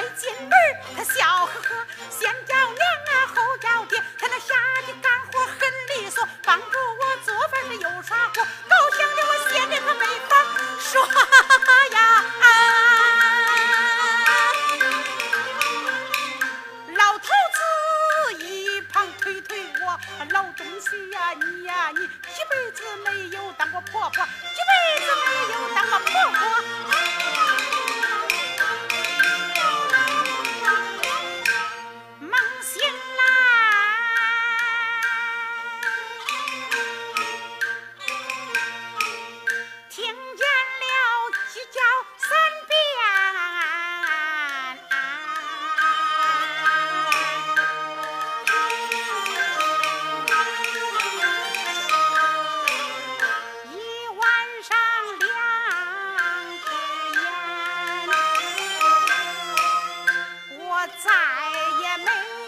一进门儿，他笑呵呵，先叫娘啊，后叫爹，他那下的干活很利索，帮助我做饭又刷锅，高兴的我闲的可没法说呀！老头子一旁推推我，老东西呀，你呀你，一辈子没有当过婆婆。哎呀，没。